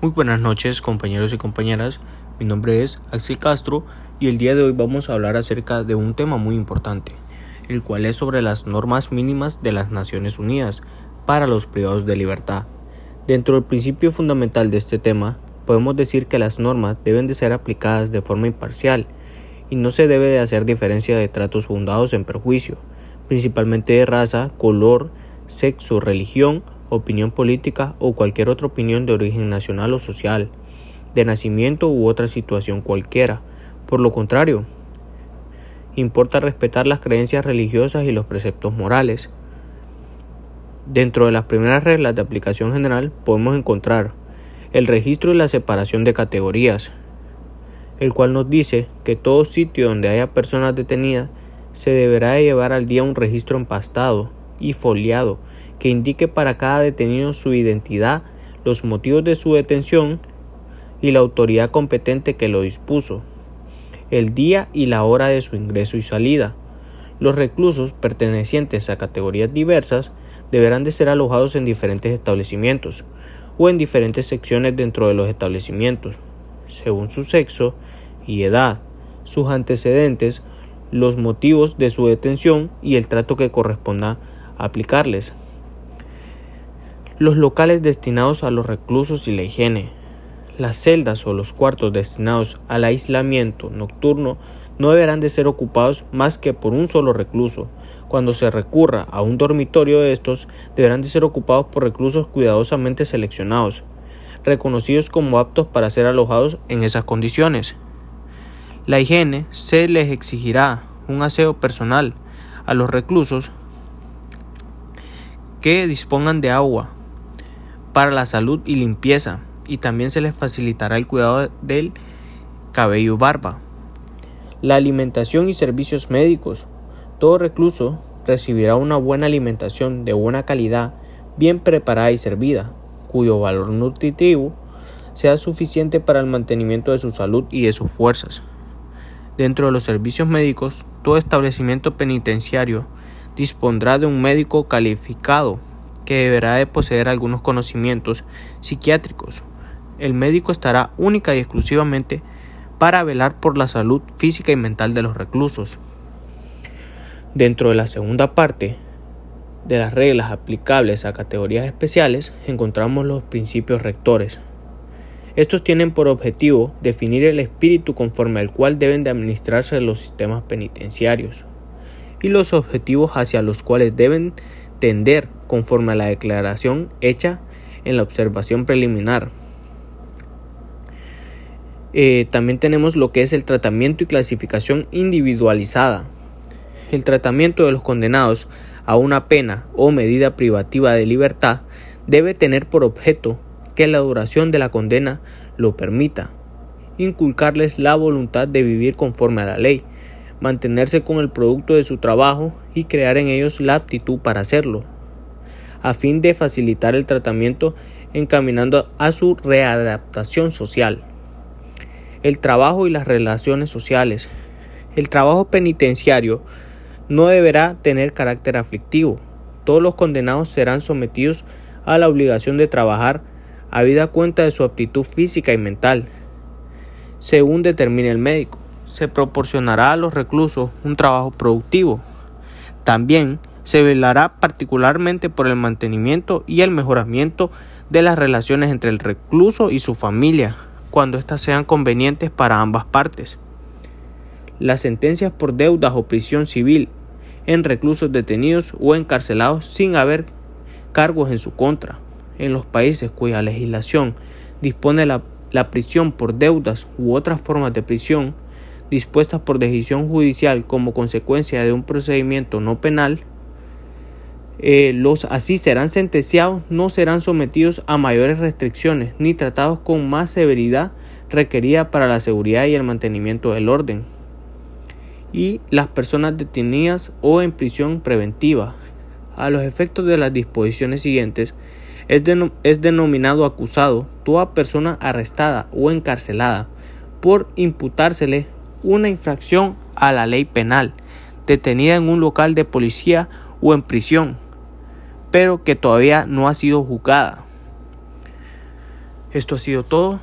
Muy buenas noches compañeros y compañeras, mi nombre es Axel Castro y el día de hoy vamos a hablar acerca de un tema muy importante, el cual es sobre las normas mínimas de las Naciones Unidas para los privados de libertad. Dentro del principio fundamental de este tema, podemos decir que las normas deben de ser aplicadas de forma imparcial y no se debe de hacer diferencia de tratos fundados en perjuicio, principalmente de raza, color, sexo, religión opinión política o cualquier otra opinión de origen nacional o social, de nacimiento u otra situación cualquiera. Por lo contrario, importa respetar las creencias religiosas y los preceptos morales. Dentro de las primeras reglas de aplicación general podemos encontrar el registro y la separación de categorías, el cual nos dice que todo sitio donde haya personas detenidas se deberá llevar al día un registro empastado y foliado que indique para cada detenido su identidad, los motivos de su detención y la autoridad competente que lo dispuso, el día y la hora de su ingreso y salida. Los reclusos pertenecientes a categorías diversas deberán de ser alojados en diferentes establecimientos o en diferentes secciones dentro de los establecimientos, según su sexo y edad, sus antecedentes, los motivos de su detención y el trato que corresponda aplicarles los locales destinados a los reclusos y la higiene. Las celdas o los cuartos destinados al aislamiento nocturno no deberán de ser ocupados más que por un solo recluso. Cuando se recurra a un dormitorio de estos, deberán de ser ocupados por reclusos cuidadosamente seleccionados, reconocidos como aptos para ser alojados en esas condiciones. La higiene se les exigirá un aseo personal a los reclusos que dispongan de agua, para la salud y limpieza, y también se les facilitará el cuidado del cabello y barba. La alimentación y servicios médicos. Todo recluso recibirá una buena alimentación de buena calidad, bien preparada y servida, cuyo valor nutritivo sea suficiente para el mantenimiento de su salud y de sus fuerzas. Dentro de los servicios médicos, todo establecimiento penitenciario dispondrá de un médico calificado que deberá de poseer algunos conocimientos psiquiátricos. El médico estará única y exclusivamente para velar por la salud física y mental de los reclusos. Dentro de la segunda parte de las reglas aplicables a categorías especiales encontramos los principios rectores. Estos tienen por objetivo definir el espíritu conforme al cual deben de administrarse los sistemas penitenciarios y los objetivos hacia los cuales deben conforme a la declaración hecha en la observación preliminar. Eh, también tenemos lo que es el tratamiento y clasificación individualizada. El tratamiento de los condenados a una pena o medida privativa de libertad debe tener por objeto que la duración de la condena lo permita, inculcarles la voluntad de vivir conforme a la ley, mantenerse con el producto de su trabajo y crear en ellos la aptitud para hacerlo, a fin de facilitar el tratamiento encaminando a su readaptación social. El trabajo y las relaciones sociales. El trabajo penitenciario no deberá tener carácter aflictivo. Todos los condenados serán sometidos a la obligación de trabajar a vida cuenta de su aptitud física y mental, según determine el médico se proporcionará a los reclusos un trabajo productivo. También se velará particularmente por el mantenimiento y el mejoramiento de las relaciones entre el recluso y su familia, cuando éstas sean convenientes para ambas partes. Las sentencias por deudas o prisión civil en reclusos detenidos o encarcelados sin haber cargos en su contra, en los países cuya legislación dispone la, la prisión por deudas u otras formas de prisión, dispuestas por decisión judicial como consecuencia de un procedimiento no penal, eh, los así serán sentenciados no serán sometidos a mayores restricciones ni tratados con más severidad requerida para la seguridad y el mantenimiento del orden. Y las personas detenidas o en prisión preventiva. A los efectos de las disposiciones siguientes, es, es denominado acusado toda persona arrestada o encarcelada por imputársele una infracción a la ley penal, detenida en un local de policía o en prisión, pero que todavía no ha sido juzgada. Esto ha sido todo.